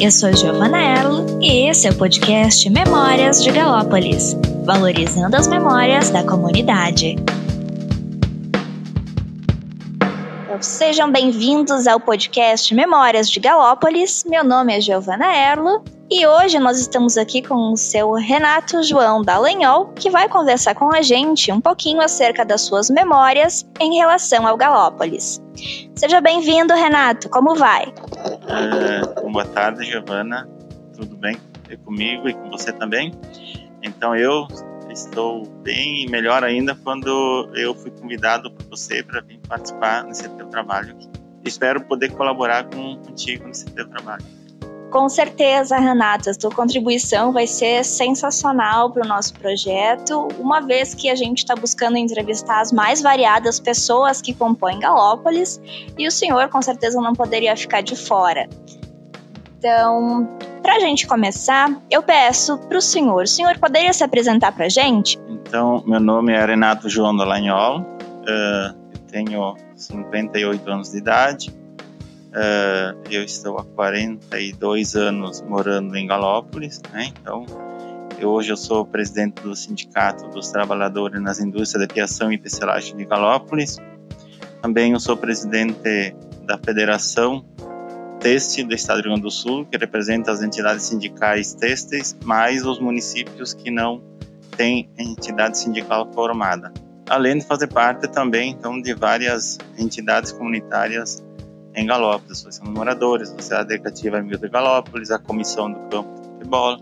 Eu sou Giovana Erlo e esse é o podcast Memórias de Galópolis, valorizando as memórias da comunidade. Então, sejam bem-vindos ao podcast Memórias de Galópolis. Meu nome é Giovana Erlo e hoje nós estamos aqui com o seu Renato João Dallagnol, que vai conversar com a gente um pouquinho acerca das suas memórias em relação ao Galópolis. Seja bem-vindo, Renato. Como vai? É, boa tarde, Giovana. Tudo bem e comigo e com você também? Então eu estou bem melhor ainda quando eu fui convidado por você para vir participar nesse teu trabalho. Espero poder colaborar com, contigo nesse teu trabalho. Com certeza, Renata, a tua contribuição vai ser sensacional para o nosso projeto, uma vez que a gente está buscando entrevistar as mais variadas pessoas que compõem Galópolis e o senhor com certeza não poderia ficar de fora. Então, para a gente começar, eu peço para o senhor, o senhor poderia se apresentar para a gente? Então, meu nome é Renato João Dallagnol, uh, eu tenho 58 anos de idade, Uh, eu estou há 42 anos morando em Galópolis, né? então eu, hoje eu sou presidente do Sindicato dos Trabalhadores nas Indústrias de Fiação e Tecelagem de Galópolis. Também eu sou presidente da Federação Têxtil do Estado do Rio Grande do Sul, que representa as entidades sindicais têxteis, mais os municípios que não têm entidade sindical formada. Além de fazer parte também então de várias entidades comunitárias em Galópolis, Associação dos Moradores, a Sociedade Educativa Amigo de Galópolis, a Comissão do Campo de Futebol.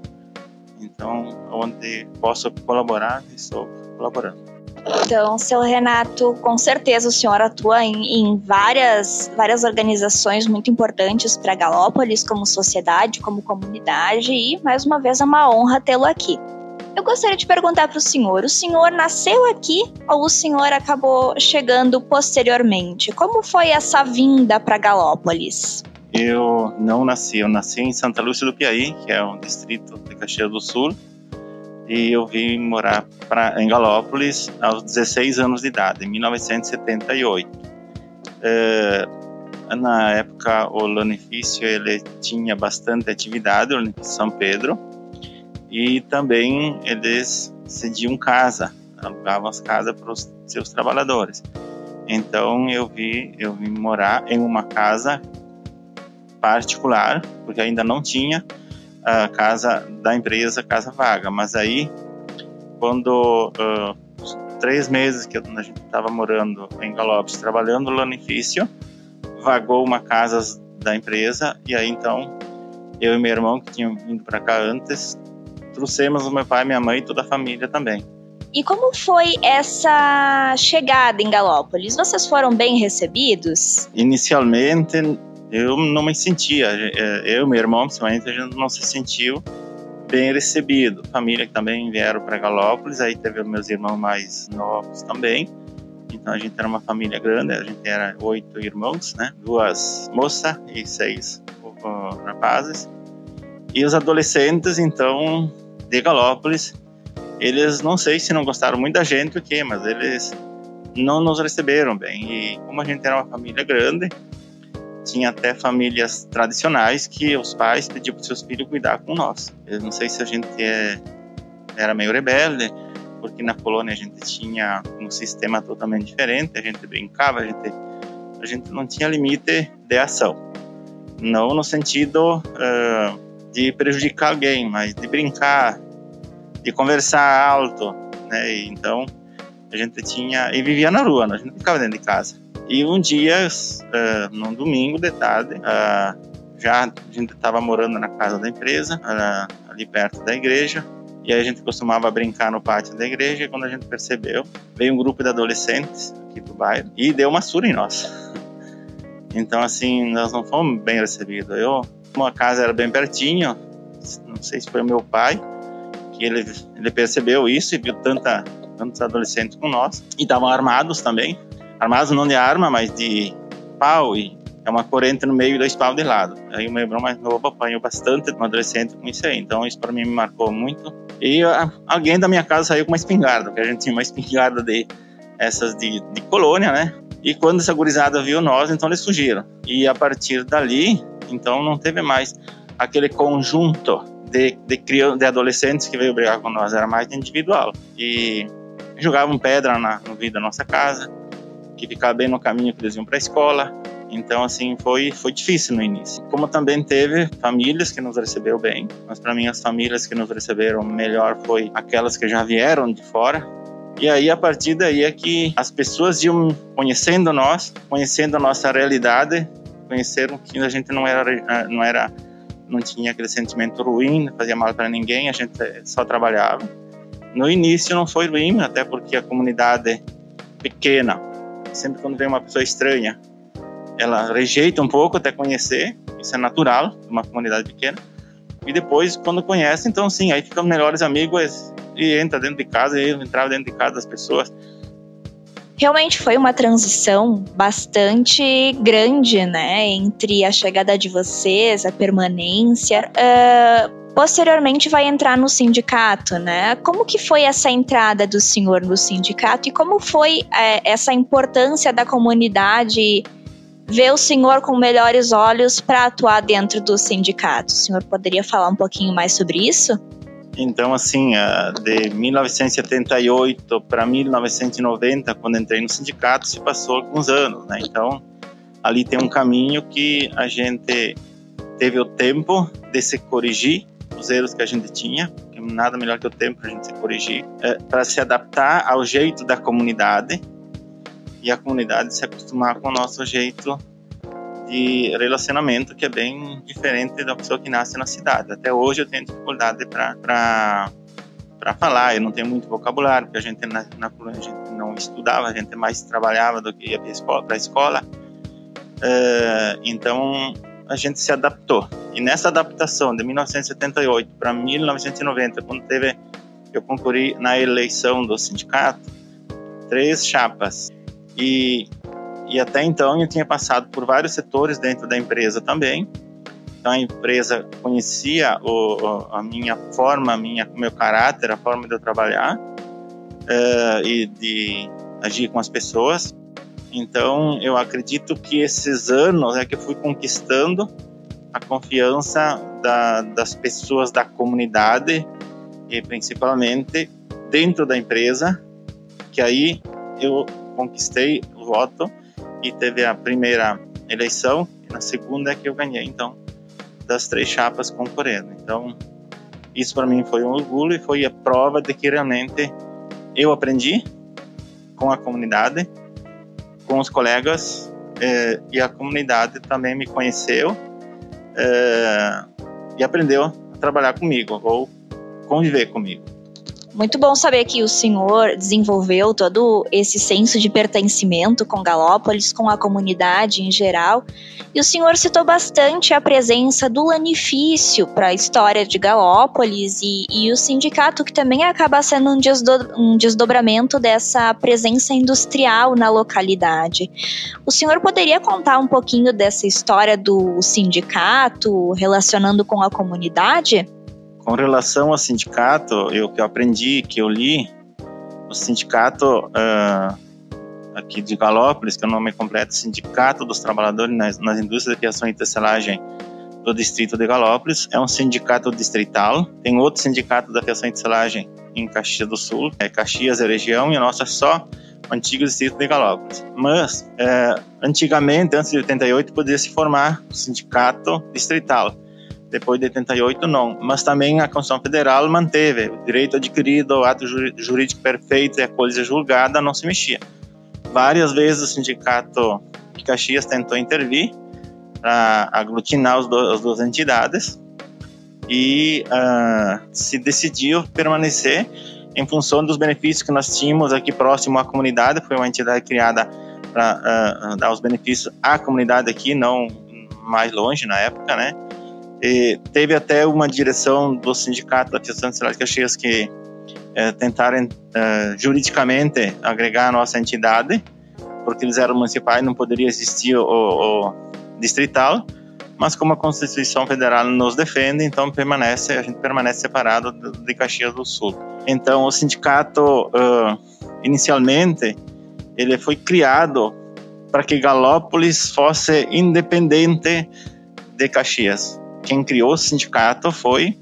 Então, onde posso colaborar, estou colaborando. Então, seu Renato, com certeza o senhor atua em, em várias, várias organizações muito importantes para Galópolis, como sociedade, como comunidade, e mais uma vez é uma honra tê-lo aqui. Eu gostaria de perguntar para o senhor: o senhor nasceu aqui ou o senhor acabou chegando posteriormente? Como foi essa vinda para Galópolis? Eu não nasci, eu nasci em Santa Lúcia do Piauí, que é um distrito de Caxias do Sul, e eu vim morar pra, em Galópolis aos 16 anos de idade, em 1978. É, na época, o Lanifício ele tinha bastante atividade, o Lanifício São Pedro, e também eles cediam casa, alugavam as casas para os seus trabalhadores. Então eu vi, eu vim morar em uma casa particular, porque ainda não tinha a casa da empresa, casa vaga. Mas aí, quando uh, três meses que a gente estava morando em Galopes, trabalhando no lanifício, vagou uma casa da empresa e aí então eu e meu irmão que tinham vindo para cá antes trouxemos o meu pai, minha mãe e toda a família também. E como foi essa chegada em Galópolis? Vocês foram bem recebidos? Inicialmente, eu não me sentia, eu e meu irmão, principalmente, a gente não se sentiu bem recebido. Família que também vieram para Galópolis, aí teve meus irmãos mais novos também. Então a gente era uma família grande, a gente era oito irmãos, né? Duas moças e seis rapazes. E os adolescentes, então, de Galópolis, eles não sei se não gostaram muito da gente ou o quê, mas eles não nos receberam bem. E como a gente era uma família grande, tinha até famílias tradicionais que os pais pediam para seus filhos cuidar com nós. Eu não sei se a gente é, era meio rebelde, porque na colônia a gente tinha um sistema totalmente diferente, a gente brincava, a gente, a gente não tinha limite de ação. Não no sentido uh, de prejudicar alguém, mas de brincar, de conversar alto, né? E, então a gente tinha e vivia na rua, né? a gente ficava dentro de casa. E um dia, uh, num domingo de tarde, uh, já a gente estava morando na casa da empresa, uh, ali perto da igreja, e aí a gente costumava brincar no pátio da igreja. E quando a gente percebeu, veio um grupo de adolescentes aqui do bairro e deu uma surra em nós. Então, assim, nós não fomos bem recebidos. Eu como a casa era bem pertinho, não sei se foi o meu pai, que ele, ele percebeu isso e viu tanta, tantos adolescentes com nós. E estavam armados também. Armados não de arma, mas de pau e é uma corrente no meio e dois pau de lado. Aí o meu irmão mais novo apanhou bastante um adolescente com isso aí. Então isso para mim me marcou muito. E a, alguém da minha casa saiu com uma espingarda, porque a gente tinha uma espingarda de essas de, de colônia, né? E quando essa gurizada viu nós, então eles fugiram. E a partir dali, então não teve mais. aquele conjunto de, de, crianças, de adolescentes que veio brigar com nós, era mais individual. E jogavam pedra na, no vidro da nossa casa, que ficava bem no caminho que eles iam para a escola. Então, assim, foi, foi difícil no início. Como também teve famílias que nos receberam bem, mas para mim as famílias que nos receberam melhor foi aquelas que já vieram de fora. E aí, a partir daí é que as pessoas iam conhecendo nós, conhecendo a nossa realidade, conheceram que a gente não era, não era, não tinha aquele sentimento ruim, não fazia mal para ninguém, a gente só trabalhava. No início não foi ruim, até porque a comunidade pequena, sempre quando vem uma pessoa estranha, ela rejeita um pouco até conhecer, isso é natural, uma comunidade pequena. E depois, quando conhece, então sim, aí ficam melhores amigos e entra dentro de casa, e entrava dentro de casa das pessoas. Realmente foi uma transição bastante grande, né, entre a chegada de vocês, a permanência. Uh, posteriormente vai entrar no sindicato, né? Como que foi essa entrada do senhor no sindicato e como foi uh, essa importância da comunidade ver o senhor com melhores olhos para atuar dentro do sindicato. O senhor poderia falar um pouquinho mais sobre isso? Então, assim, de 1978 para 1990, quando entrei no sindicato, se passou alguns anos, né? Então, ali tem um caminho que a gente teve o tempo de se corrigir os erros que a gente tinha, que nada melhor que o tempo para a gente se corrigir, é, para se adaptar ao jeito da comunidade e a comunidade se acostumar com o nosso jeito de relacionamento que é bem diferente da pessoa que nasce na cidade. Até hoje eu tenho dificuldade para para falar, eu não tenho muito vocabulário, porque a gente na, na a gente não estudava, a gente mais trabalhava do que ia para a escola. escola. Uh, então a gente se adaptou. E nessa adaptação de 1978 para 1990, quando teve eu concorri na eleição do sindicato, três chapas e, e até então eu tinha passado por vários setores dentro da empresa também. Então a empresa conhecia o, a minha forma, a minha, o meu caráter, a forma de eu trabalhar uh, e de agir com as pessoas. Então eu acredito que esses anos é que eu fui conquistando a confiança da, das pessoas da comunidade e principalmente dentro da empresa, que aí eu conquistei o voto e teve a primeira eleição e na segunda é que eu ganhei então das três chapas concorrendo então isso para mim foi um orgulho e foi a prova de que realmente eu aprendi com a comunidade com os colegas eh, e a comunidade também me conheceu eh, e aprendeu a trabalhar comigo ou conviver comigo muito bom saber que o senhor desenvolveu todo esse senso de pertencimento com Galópolis, com a comunidade em geral. E o senhor citou bastante a presença do lanifício para a história de Galópolis e, e, o sindicato, que também acaba sendo um, desdo, um desdobramento dessa presença industrial na localidade. O senhor poderia contar um pouquinho dessa história do sindicato relacionando com a comunidade? Com relação ao sindicato, eu que eu aprendi, que eu li, o sindicato uh, aqui de Galópolis, que é o nome completo, Sindicato dos Trabalhadores nas, nas Indústrias de Fiação e Tecelagem do Distrito de Galópolis, é um sindicato distrital. Tem outro sindicato da fiação e tecelagem em Caxias do Sul, é Caxias é região, e a nossa é só o antigo distrito de Galópolis. Mas, é, antigamente, antes de 88, podia se formar o sindicato distrital depois de 88 não, mas também a Constituição Federal manteve o direito adquirido, o ato jurídico perfeito e a coisa julgada não se mexia. Várias vezes o sindicato de Caxias tentou intervir para aglutinar as, as duas entidades e uh, se decidiu permanecer em função dos benefícios que nós tínhamos aqui próximo à comunidade, foi uma entidade criada para uh, dar os benefícios à comunidade aqui, não mais longe na época, né? E teve até uma direção do Sindicato da Cidade de Caxias que é, tentaram é, juridicamente agregar a nossa entidade, porque eles eram municipais, não poderia existir o, o distrital, mas como a Constituição Federal nos defende, então permanece, a gente permanece separado de Caxias do Sul. Então o sindicato uh, inicialmente ele foi criado para que Galópolis fosse independente de Caxias quem criou o sindicato foi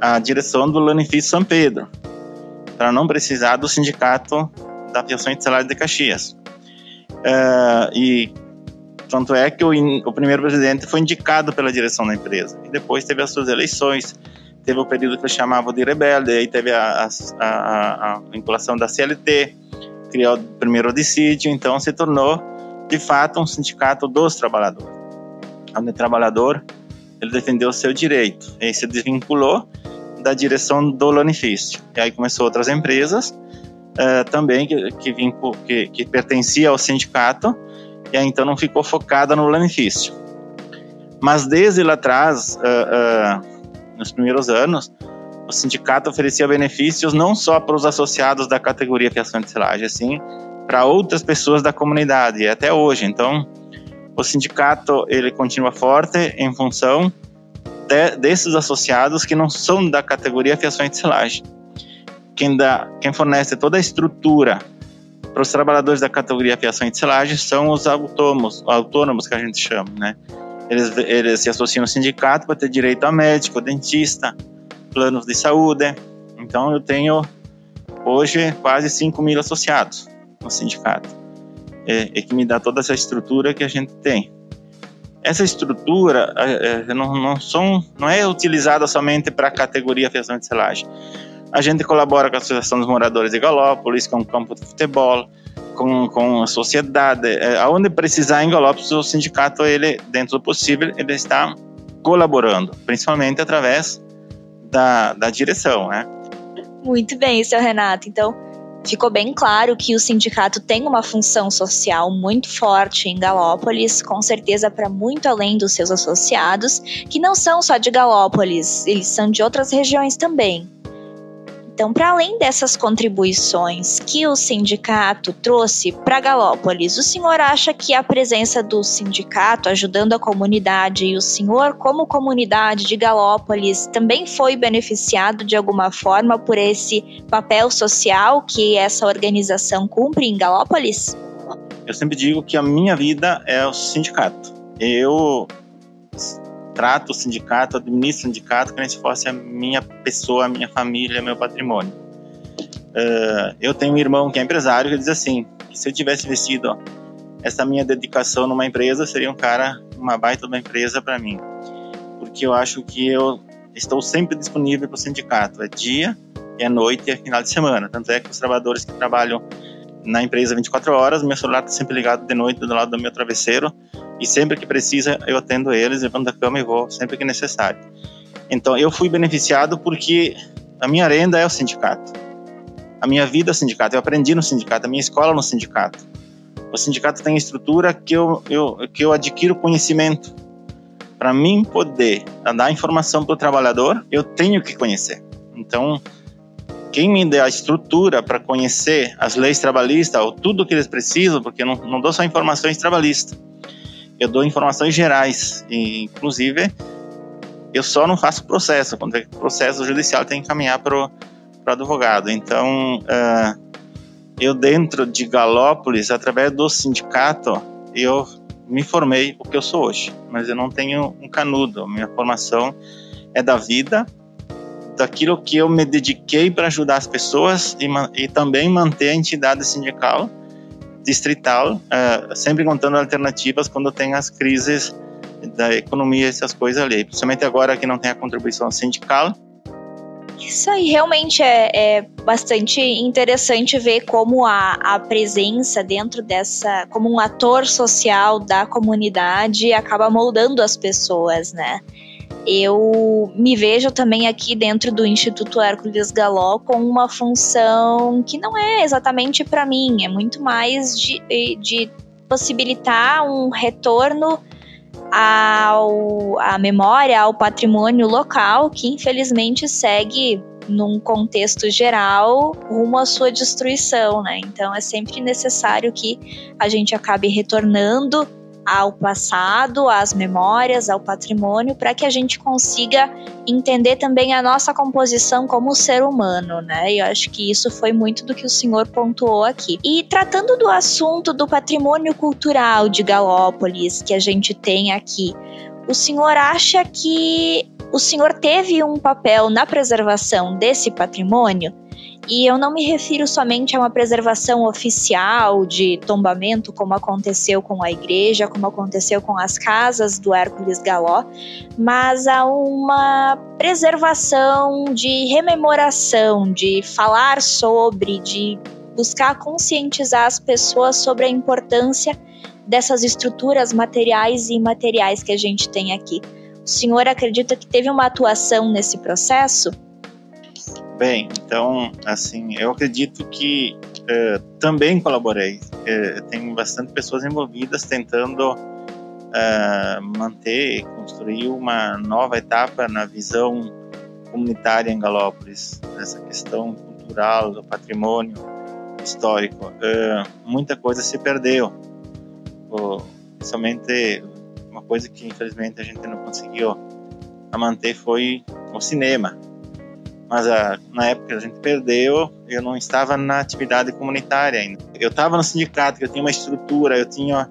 a direção do Lanifício São Pedro, para não precisar do sindicato da aviação e salário de Caxias. Uh, e tanto é que o, o, primeiro presidente foi indicado pela direção da empresa. E depois teve as suas eleições, teve o período que eles chamavam de rebelde, aí teve a, a, a, a vinculação da CLT, criou o primeiro dissídio, então se tornou, de fato, um sindicato dos trabalhadores. Onde o trabalhador ele defendeu o seu direito e se desvinculou da direção do lanifício. E aí começou outras empresas uh, também que, que, que, que pertencia ao sindicato e aí então não ficou focada no lanifício. Mas desde lá atrás, uh, uh, nos primeiros anos, o sindicato oferecia benefícios não só para os associados da categoria fiação de selagem, assim para outras pessoas da comunidade, até hoje. Então, o sindicato ele continua forte em função de, desses associados que não são da categoria fiação de selagem. Quem, dá, quem fornece toda a estrutura para os trabalhadores da categoria fiação de selagem são os autônomos, autônomos que a gente chama, né? Eles, eles se associam ao sindicato para ter direito a médico, dentista, planos de saúde. Então eu tenho hoje quase 5 mil associados no sindicato, e, e, que me dá toda essa estrutura que a gente tem. Essa estrutura é, é, não, não, são, não é utilizada somente para a categoria fiação de selagem. A gente colabora com a Associação dos Moradores de Galópolis, com o campo de futebol, com, com a sociedade. É, aonde precisar em Galópolis, o sindicato, ele, dentro do possível, ele está colaborando, principalmente através da, da direção, né? Muito bem, seu Renato. Então, ficou bem claro que o sindicato tem uma função social muito forte em Galópolis, com certeza para muito além dos seus associados, que não são só de Galópolis, eles são de outras regiões também. Então, para além dessas contribuições que o sindicato trouxe para Galópolis, o senhor acha que a presença do sindicato ajudando a comunidade e o senhor, como comunidade de Galópolis, também foi beneficiado de alguma forma por esse papel social que essa organização cumpre em Galópolis? Eu sempre digo que a minha vida é o sindicato. Eu trato o sindicato, administro o sindicato como se fosse a minha pessoa, a minha família, meu patrimônio. Uh, eu tenho um irmão que é empresário que diz assim, que se eu tivesse investido essa minha dedicação numa empresa, seria um cara, uma baita uma empresa para mim. Porque eu acho que eu estou sempre disponível para o sindicato, é dia, é noite e é final de semana. Tanto é que os trabalhadores que trabalham na empresa 24 horas, meu celular está sempre ligado de noite do lado do meu travesseiro e sempre que precisa eu atendo eles, levanto da cama e vou sempre que necessário. Então eu fui beneficiado porque a minha renda é o sindicato, a minha vida é o sindicato, eu aprendi no sindicato, a minha escola é no sindicato. O sindicato tem estrutura que eu, eu que eu adquiro conhecimento. Para mim poder dar informação para o trabalhador, eu tenho que conhecer. Então quem me dê a estrutura para conhecer as leis trabalhistas ou tudo que eles precisam, porque eu não, não dou só informações trabalhistas, eu dou informações gerais, e, inclusive eu só não faço processo, quando é processo judicial tem que encaminhar para o advogado. Então, uh, eu dentro de Galópolis, através do sindicato, eu me formei o que eu sou hoje, mas eu não tenho um canudo, minha formação é da vida, daquilo que eu me dediquei para ajudar as pessoas e, e, também manter a entidade sindical distrital, uh, sempre contando alternativas quando tem as crises da economia, essas coisas ali. Principalmente agora que não tem a contribuição sindical. Isso aí realmente é, é bastante interessante ver como a, a presença dentro dessa, como um ator social da comunidade acaba moldando as pessoas, né? Eu me vejo também aqui dentro do Instituto Hércules Galó com uma função que não é exatamente para mim, é muito mais de, de possibilitar um retorno ao, à memória, ao patrimônio local, que infelizmente segue num contexto geral rumo à sua destruição, né? Então é sempre necessário que a gente acabe retornando ao passado, às memórias, ao patrimônio, para que a gente consiga entender também a nossa composição como ser humano, né? E eu acho que isso foi muito do que o senhor pontuou aqui. E tratando do assunto do patrimônio cultural de Galópolis que a gente tem aqui, o senhor acha que o senhor teve um papel na preservação desse patrimônio? E eu não me refiro somente a uma preservação oficial de tombamento, como aconteceu com a igreja, como aconteceu com as casas do Hércules Galó, mas a uma preservação de rememoração, de falar sobre, de buscar conscientizar as pessoas sobre a importância dessas estruturas materiais e imateriais que a gente tem aqui. O senhor acredita que teve uma atuação nesse processo? Bem, então, assim, eu acredito que uh, também colaborei. Uh, tem bastante pessoas envolvidas tentando uh, manter, construir uma nova etapa na visão comunitária em Galópolis, nessa questão cultural, do patrimônio histórico. muita coisa se perdeu, principalmente uma coisa que infelizmente a gente não conseguiu manter foi o cinema mas a, ah, na época a gente perdeu, eu não estava na atividade comunitária ainda. Eu estava no sindicato, eu tinha uma estrutura, eu tinha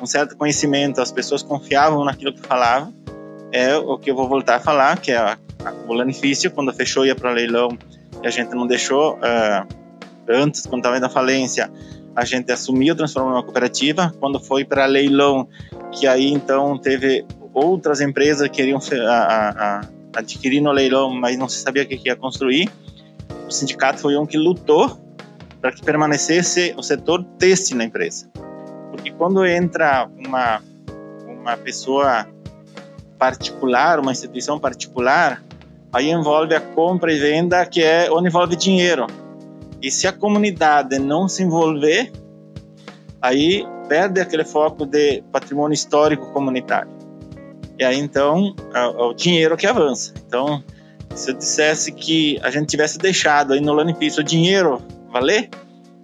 um certo conhecimento, as pessoas confiavam naquilo que falava. É o que eu vou voltar a falar, que é a, a, o lanifício, quando fechou ia para leilão e a gente não deixou, uh, antes, quando estava na falência, a gente assumiu, transformou numa cooperativa. Quando foi para leilão, que aí então teve outras empresas que queriam a, a, adquirir no leilão, mas não se sabia o que ia construir. O sindicato foi um que lutou para que permanecesse o setor têxtil na empresa. Porque quando entra uma, uma pessoa particular, uma instituição particular, aí envolve a compra e venda, que é onde envolve dinheiro. E se a comunidade não se envolver, aí perde aquele foco de patrimônio histórico comunitário. E aí então é, o dinheiro que avança. Então, se eu dissesse que a gente tivesse deixado aí no Lanifício o dinheiro valer,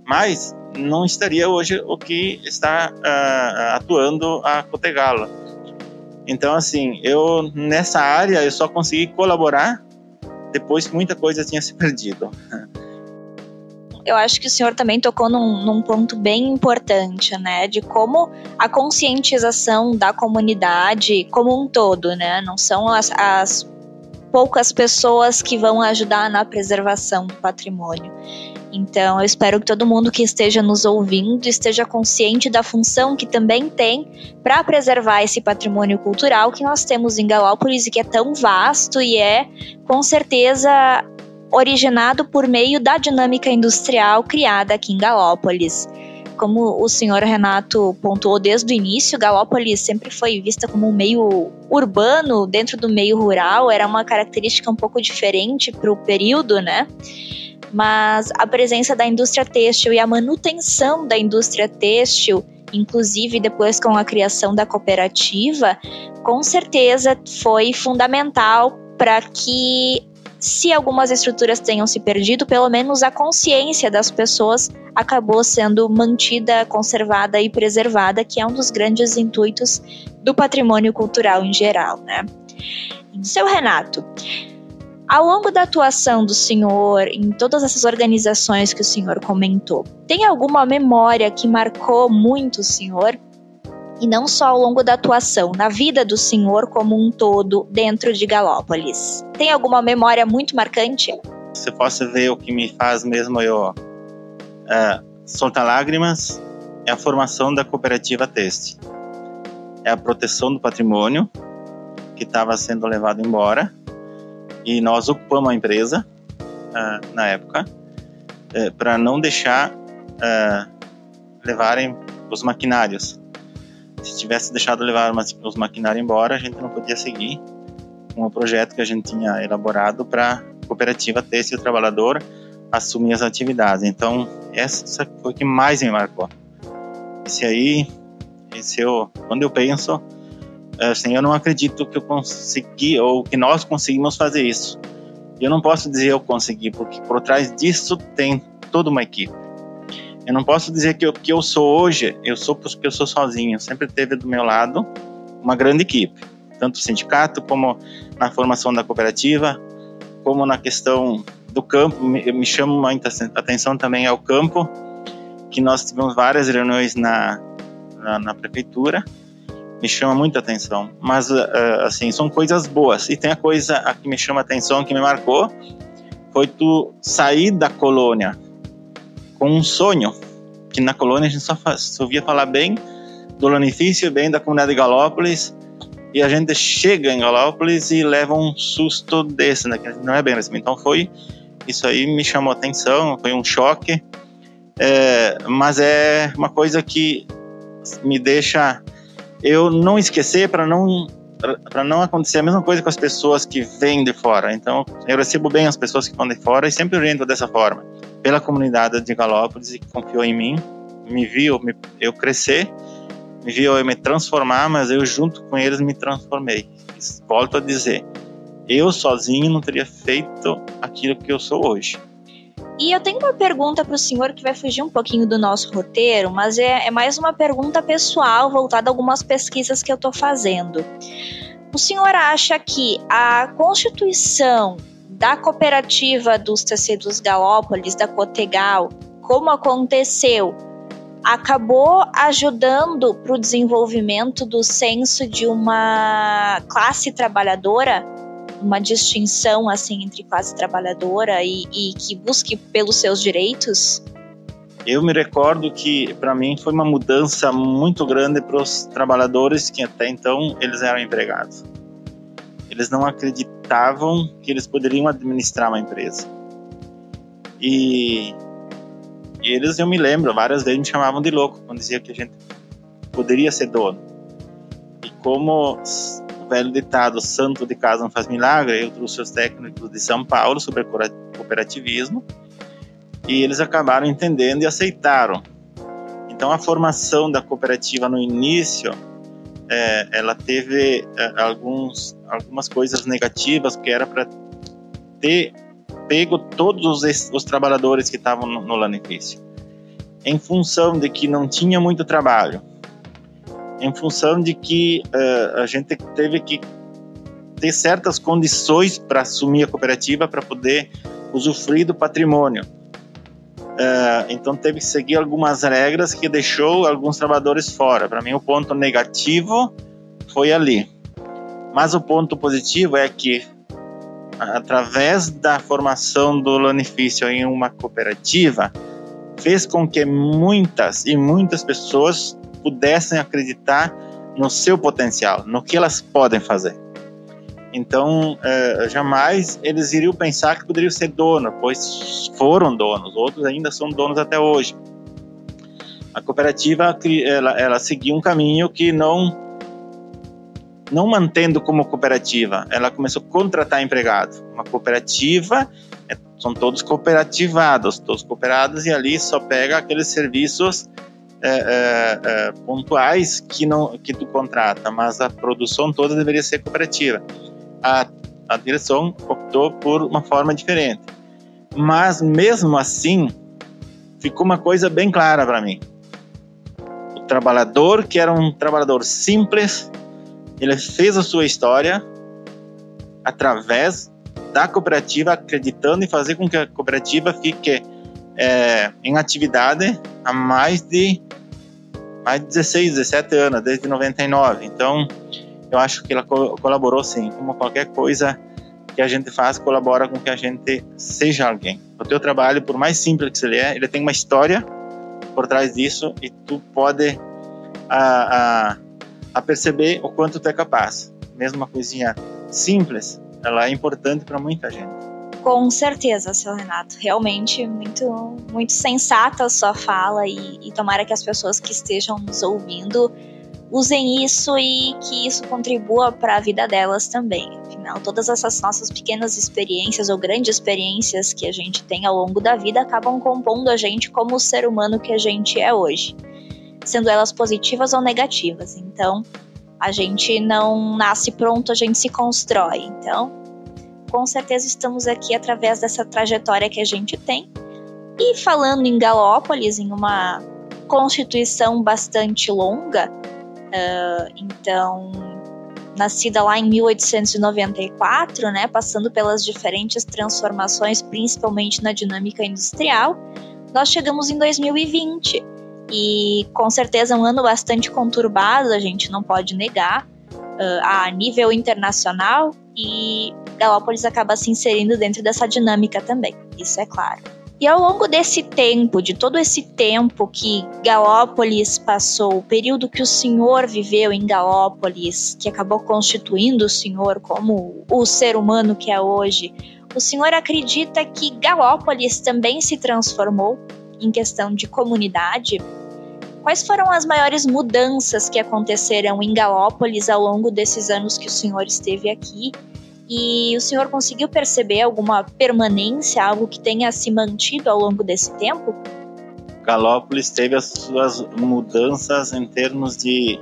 mas não estaria hoje o que está uh, atuando a Cotegalo. Então, assim, eu nessa área eu só consegui colaborar depois que muita coisa tinha se perdido. eu acho que o senhor também tocou num, num, ponto bem importante, né? De como a conscientização da comunidade como um todo, né? Não são as, as poucas pessoas que vão ajudar na preservação do patrimônio. Então, eu espero que todo mundo que esteja nos ouvindo esteja consciente da função que também tem para preservar esse patrimônio cultural que nós temos em Galópolis e que é tão vasto e é, com certeza, originado por meio da dinâmica industrial criada aqui em Galópolis. Como o senhor Renato pontuou desde o início, Galópolis sempre foi vista como um meio urbano dentro do meio rural, era uma característica um pouco diferente para o período, né? Mas a presença da indústria têxtil e a manutenção da indústria têxtil inclusive depois com a criação da cooperativa, com certeza foi fundamental para que se algumas estruturas tenham se perdido, pelo menos a consciência das pessoas acabou sendo mantida, conservada e preservada, que é um dos grandes intuitos do patrimônio cultural em geral, né? Seu Renato, ao longo da atuação do senhor em todas essas organizações que o senhor comentou, tem alguma memória que marcou muito o senhor? E não só ao longo da atuação, na vida do senhor como um todo dentro de Galópolis. Tem alguma memória muito marcante? Se posso ver o que me faz mesmo eu é, soltar lágrimas, é a formação da cooperativa Teste. É a proteção do patrimônio que estava sendo levado embora e nós ocupamos a empresa uh, na época uh, para não deixar uh, levarem os maquinários se tivesse deixado levar os maquinários embora, a gente não podia seguir com o projeto que a gente tinha elaborado para a cooperativa Têxtil Trabalhador assumir as atividades. Então, essa foi o que mais me marcou. Esse aí, esse eu, quando eu penso, assim, eu não acredito que eu consegui ou que nós conseguimos fazer isso. Eu não posso dizer eu consegui, porque por trás disso tem toda uma equipe. Eu não posso dizer que o que eu sou hoje, eu sou porque eu sou sozinho. Sempre teve do meu lado uma grande equipe, tanto o sindicato como na formação da cooperativa, como na questão do campo. Me, me chama muita atenção também ao campo, que nós tivemos várias reuniões na, na, na prefeitura me chama muita atenção. Mas, uh, assim, são coisas boas. E tem a coisa a que me chama atenção, que me marcou, foi tu sair da colônia com um sonho. Que na colônia a gente só, só ouvia falar bem do Lanifício, bem da comunidade de Galópolis, e a gente chega em Galópolis e leva um susto desse, né? Que não é bem assim. Então foi isso aí me chamou atenção, foi um choque, é, mas é uma coisa que me deixa eu não esquecer para não para não acontecer a mesma coisa com as pessoas que vêm de fora. Então, eu recebo bem as pessoas que vão de fora e sempre oriento dessa forma. Pela comunidade de Galópolis que confiou em mim, me viu me, eu crescer, me viu eu me transformar, mas eu junto com eles me transformei. Volto a dizer, eu sozinho não teria feito aquilo que eu sou hoje. E eu tenho uma pergunta para o senhor que vai fugir um pouquinho do nosso roteiro, mas é, é mais uma pergunta pessoal voltada a algumas pesquisas que eu estou fazendo. O senhor acha que a constituição da cooperativa dos tecidos Galópolis, da Cotegal, como aconteceu, acabou ajudando para o desenvolvimento do senso de uma classe trabalhadora uma distinção assim entre classe trabalhadora e, e que busque pelos seus direitos? Eu me recordo que para mim foi uma mudança muito grande para os trabalhadores que até então eles eram empregados. Eles não acreditavam que eles poderiam administrar uma empresa. E, e eles, eu me lembro, várias vezes me chamavam de louco quando dizia que a gente poderia ser dono. E como velho ditado santo de casa não faz milagre, eu trouxe os técnicos de São Paulo sobre cooperativismo e eles acabaram entendendo e aceitaram. Então a formação da cooperativa no início, é, ela teve é, alguns, algumas coisas negativas que era para ter pego todos os, os trabalhadores que estavam no, no lanifício. Em função de que não tinha muito trabalho, em função de que uh, a gente teve que ter certas condições para assumir a cooperativa para poder usufruir do patrimônio. Uh, então teve que seguir algumas regras que deixou alguns trabalhadores fora. Para mim o ponto negativo foi ali. Mas o ponto positivo é que através da formação do lanifício em uma cooperativa fez com que muitas e muitas pessoas pudessem acreditar no seu potencial, no que elas podem fazer. Então, é, jamais eles iriam pensar que poderiam ser dono, pois foram donos, outros ainda são donos até hoje. A cooperativa ela, ela seguiu um caminho que não não mantendo como cooperativa, ela começou a contratar empregados. Uma cooperativa é, são todos cooperativados, todos cooperados e ali só pega aqueles serviços é, é, é, pontuais que não que tu contrata, mas a produção toda deveria ser cooperativa. A, a direção optou por uma forma diferente. Mas mesmo assim, ficou uma coisa bem clara para mim. O trabalhador, que era um trabalhador simples, ele fez a sua história através da cooperativa, acreditando em fazer com que a cooperativa fique é, em atividade há mais de mais de 16, 17 anos, desde 99. Então, eu acho que ela co colaborou sim, como qualquer coisa que a gente faz, colabora com que a gente seja alguém. O teu trabalho, por mais simples que ele é, ele tem uma história por trás disso e tu pode a, a, a perceber o quanto tu é capaz. Mesmo uma coisinha simples, ela é importante para muita gente. Com certeza, seu Renato. Realmente muito, muito sensata a sua fala e, e tomara que as pessoas que estejam nos ouvindo usem isso e que isso contribua para a vida delas também. Afinal, todas essas nossas pequenas experiências ou grandes experiências que a gente tem ao longo da vida acabam compondo a gente como o ser humano que a gente é hoje, sendo elas positivas ou negativas. Então, a gente não nasce pronto, a gente se constrói. Então, com certeza estamos aqui através dessa trajetória que a gente tem. E falando em Galópolis, em uma constituição bastante longa, uh, então nascida lá em 1894, né, passando pelas diferentes transformações, principalmente na dinâmica industrial, nós chegamos em 2020 E com certeza um ano bastante conturbado, a gente não pode negar, uh, a nível internacional, e Galópolis acaba se inserindo dentro dessa dinâmica também, isso é claro. E ao longo desse tempo, de todo esse tempo que Galópolis passou, o período que o senhor viveu em Galópolis, que acabou constituindo o senhor como o ser humano que é hoje, o senhor acredita que Galópolis também se transformou em questão de comunidade? Quais foram as maiores mudanças que aconteceram em Galópolis ao longo desses anos que o senhor esteve aqui? E o senhor conseguiu perceber alguma permanência, algo que tenha se mantido ao longo desse tempo? Galópolis teve as suas mudanças em termos de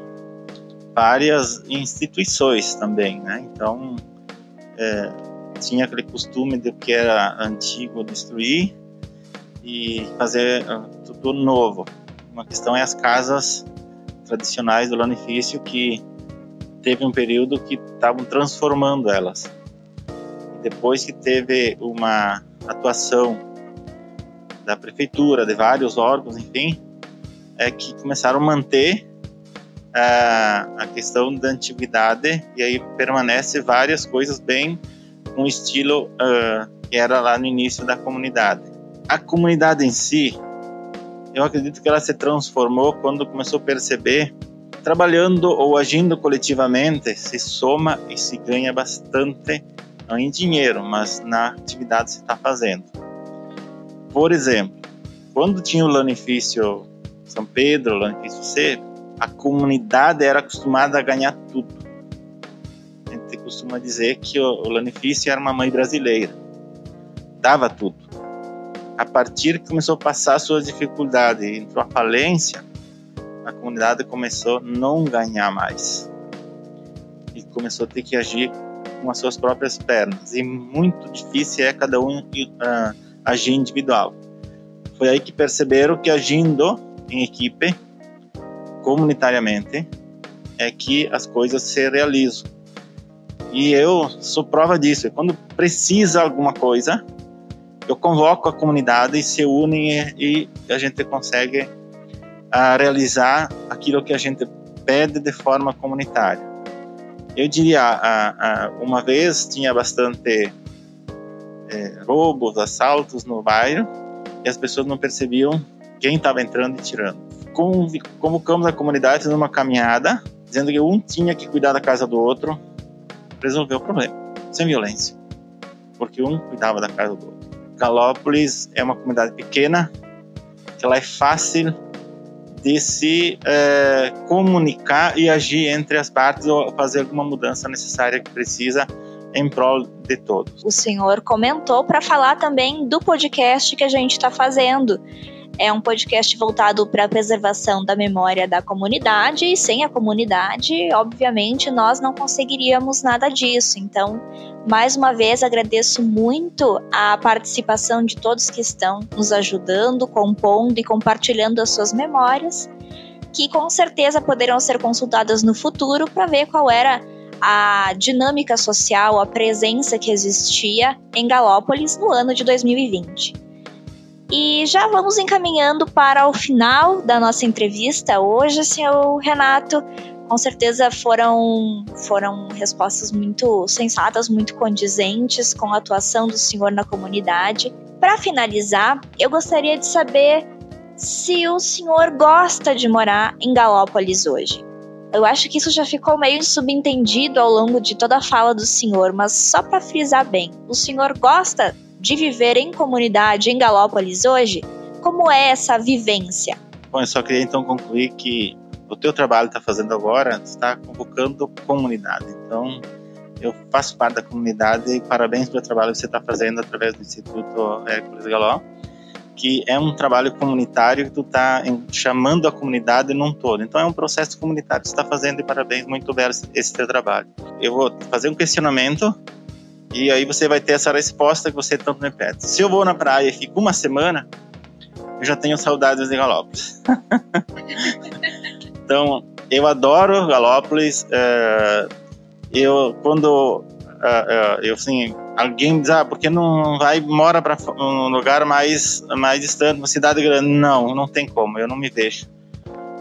várias instituições também, né? Então, é, tinha aquele costume de que era antigo destruir e fazer ah, tudo novo. Uma questão é as casas tradicionais do lanifício que teve um período que estavam transformando elas. Depois que teve uma atuação da prefeitura, de vários órgãos, enfim, é que começaram a manter a, a questão da antiguidade e aí permanece várias coisas bem com estilo uh, que era lá no início da comunidade. A comunidade em si, eu acredito que ela se transformou quando começou a perceber trabalhando ou agindo coletivamente se soma e se ganha bastante não em dinheiro, mas na atividade que se está fazendo. Por exemplo, quando tinha o lanifício São Pedro, o lanifício C, a comunidade era acostumada a ganhar tudo gente costuma dizer que o Lanifício era uma mãe brasileira. Dava tudo. A partir que começou a passar suas dificuldades e entrou a falência, a comunidade começou a não ganhar mais. E começou a ter que agir com as suas próprias pernas. E muito difícil é cada um uh, agir individual. Foi aí que perceberam que agindo em equipe, comunitariamente, é que as coisas se realizam. E eu sou prova disso. Quando precisa alguma coisa, eu convoco a comunidade e se unem e, a gente consegue uh, realizar aquilo que a gente pede de forma comunitária. Eu diria, uh, uh, uma vez tinha bastante eh, roubos, assaltos no bairro e as pessoas não percebiam quem estava entrando e tirando. Convocamos a comunidade numa caminhada, dizendo que um tinha que cuidar da casa do outro, resolver o problema, sem violência, porque um cuidava da casa do outro. Galópolis é uma comunidade pequena, que ela é fácil de se é, comunicar e agir entre as partes ou fazer alguma mudança necessária que precisa em prol de todos. O senhor comentou para falar também do podcast que a gente está fazendo. É um podcast voltado para a preservação da memória da comunidade e sem a comunidade, obviamente, nós não conseguiríamos nada disso. Então, mais uma vez, agradeço muito a participação de todos que estão nos ajudando, compondo e compartilhando as suas memórias, que com certeza poderão ser consultadas no futuro para ver qual era a dinâmica social, a presença que existia em Galópolis no ano de 2020. E já vamos encaminhando para o final da nossa entrevista hoje, senhor Renato. Com certeza foram, foram respostas muito sensatas, muito condizentes com a atuação do senhor na comunidade. Para finalizar, eu gostaria de saber se o senhor gosta de morar em Galópolis hoje. Eu acho que isso já ficou meio subentendido ao longo de toda a fala do senhor, mas só para frisar bem, o senhor gosta de viver em comunidade em Galópolis hoje? Como é essa vivência? Bom, eu só queria então concluir que o teu trabalho está fazendo agora está convocando comunidade. Então, eu faço parte da comunidade e parabéns pelo trabalho que você está fazendo através do Instituto Hércules Galó, que é um trabalho comunitário que tu está chamando a comunidade num todo. Então, é um processo comunitário que você está fazendo e parabéns, muito bem esse teu trabalho. Eu vou fazer um questionamento e aí você vai ter essa resposta que você tanto repete. Se eu vou na praia e fico uma semana, eu já tenho saudades de Galópolis. então, eu adoro Galópolis. Uh, eu, quando uh, uh, eu, assim, alguém diz, ah, porque não vai, mora para um lugar mais, mais distante, uma cidade grande? Não, não tem como, eu não me vejo.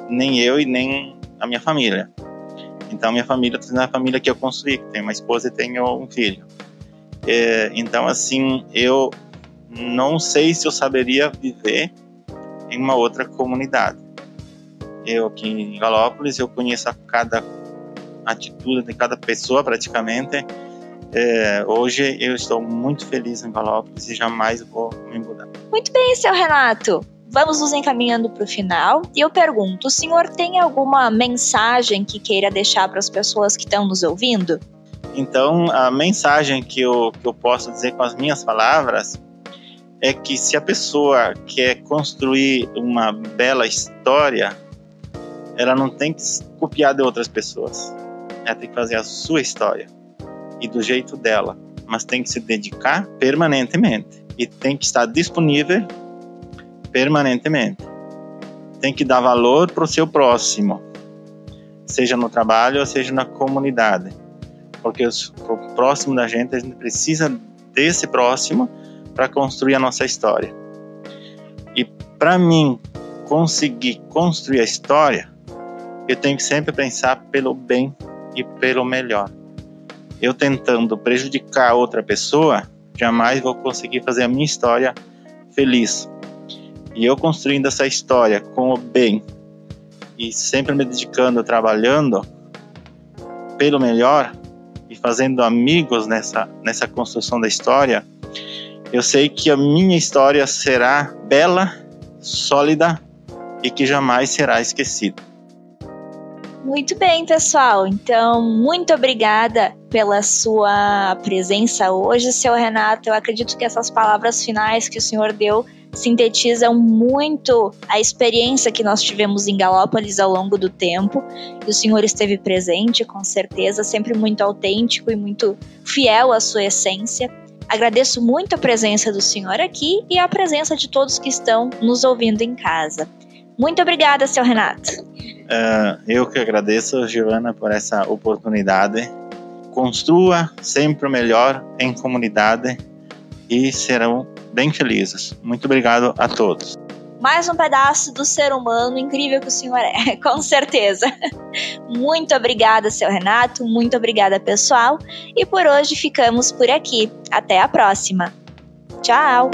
nem eu e nem a minha família. Então, minha família é a família que eu construí, que tem uma esposa e tenho um filho. É, então, assim, eu não sei se eu saberia viver em uma outra comunidade. Eu aqui em Galópolis, eu conheço cada atitude de cada pessoa praticamente. É, hoje eu estou muito feliz em Galópolis e jamais vou me mudar. Muito bem, seu Renato. Vamos nos encaminhando para o final. E eu pergunto: o senhor tem alguma mensagem que queira deixar para as pessoas que estão nos ouvindo? Então, a mensagem que eu, que eu posso dizer com as minhas palavras é que se a pessoa quer construir uma bela história, ela não tem que copiar de outras pessoas. Ela tem que fazer a sua história e do jeito dela, mas tem que se dedicar permanentemente e tem que estar disponível permanentemente. Tem que dar valor para o seu próximo, seja no trabalho ou seja na comunidade, porque o próximo da gente a gente precisa desse próximo para construir a nossa história. E para mim conseguir construir a história, eu tenho que sempre pensar pelo bem e pelo melhor. Eu tentando prejudicar outra pessoa, jamais vou conseguir fazer a minha história feliz. E eu construindo essa história com o bem e sempre me dedicando, trabalhando pelo melhor e fazendo amigos nessa, nessa construção da história, eu sei que a minha história será bela, sólida e que jamais será esquecida. Muito bem, pessoal. Então, muito obrigada pela sua presença hoje, seu Renato. Eu acredito que essas palavras finais que o senhor deu sintetizam muito a experiência que nós tivemos em Galópolis ao longo do tempo. E o senhor esteve presente, com certeza, sempre muito autêntico e muito fiel à sua essência. Agradeço muito a presença do senhor aqui e a presença de todos que estão nos ouvindo em casa. Muito obrigada, seu Renato. Uh, eu que agradeço, Giovana, por essa oportunidade. Construa sempre o melhor em comunidade e serão bem felizes. Muito obrigado a todos. Mais um pedaço do ser humano incrível que o senhor é, com certeza. Muito obrigada, seu Renato. Muito obrigada, pessoal. E por hoje ficamos por aqui. Até a próxima. Tchau!